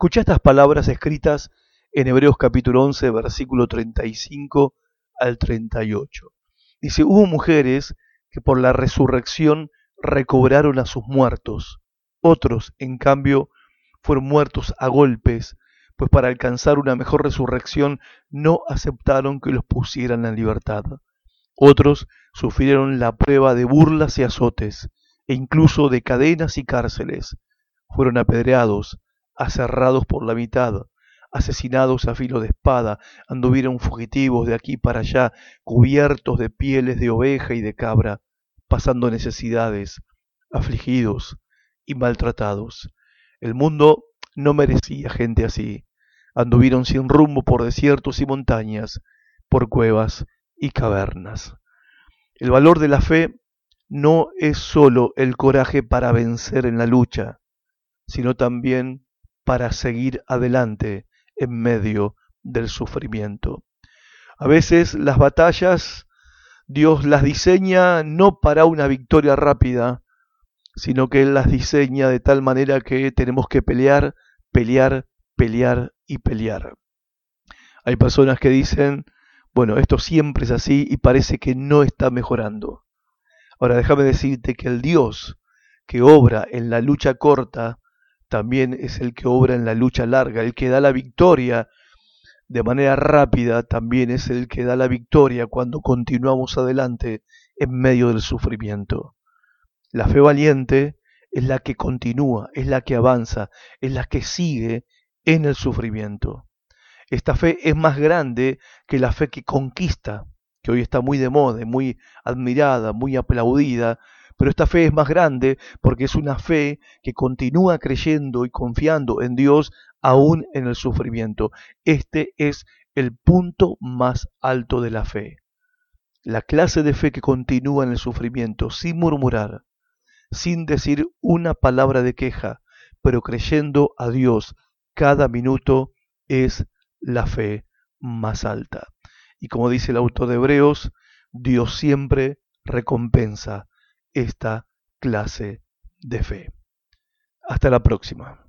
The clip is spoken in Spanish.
Escucha estas palabras escritas en Hebreos capítulo 11, versículo 35 al 38. Dice, hubo mujeres que por la resurrección recobraron a sus muertos. Otros, en cambio, fueron muertos a golpes, pues para alcanzar una mejor resurrección no aceptaron que los pusieran en libertad. Otros sufrieron la prueba de burlas y azotes, e incluso de cadenas y cárceles. Fueron apedreados, aserrados por la mitad, asesinados a filo de espada, anduvieron fugitivos de aquí para allá, cubiertos de pieles de oveja y de cabra, pasando necesidades, afligidos y maltratados. El mundo no merecía gente así. Anduvieron sin rumbo por desiertos y montañas, por cuevas y cavernas. El valor de la fe no es sólo el coraje para vencer en la lucha, sino también para seguir adelante en medio del sufrimiento. A veces las batallas Dios las diseña no para una victoria rápida, sino que Él las diseña de tal manera que tenemos que pelear, pelear, pelear y pelear. Hay personas que dicen, bueno, esto siempre es así y parece que no está mejorando. Ahora déjame decirte que el Dios que obra en la lucha corta también es el que obra en la lucha larga, el que da la victoria de manera rápida, también es el que da la victoria cuando continuamos adelante en medio del sufrimiento. La fe valiente es la que continúa, es la que avanza, es la que sigue en el sufrimiento. Esta fe es más grande que la fe que conquista, que hoy está muy de moda, muy admirada, muy aplaudida, pero esta fe es más grande porque es una fe que continúa creyendo y confiando en Dios aún en el sufrimiento. Este es el punto más alto de la fe. La clase de fe que continúa en el sufrimiento sin murmurar, sin decir una palabra de queja, pero creyendo a Dios cada minuto es la fe más alta. Y como dice el autor de Hebreos, Dios siempre recompensa esta clase de fe. Hasta la próxima.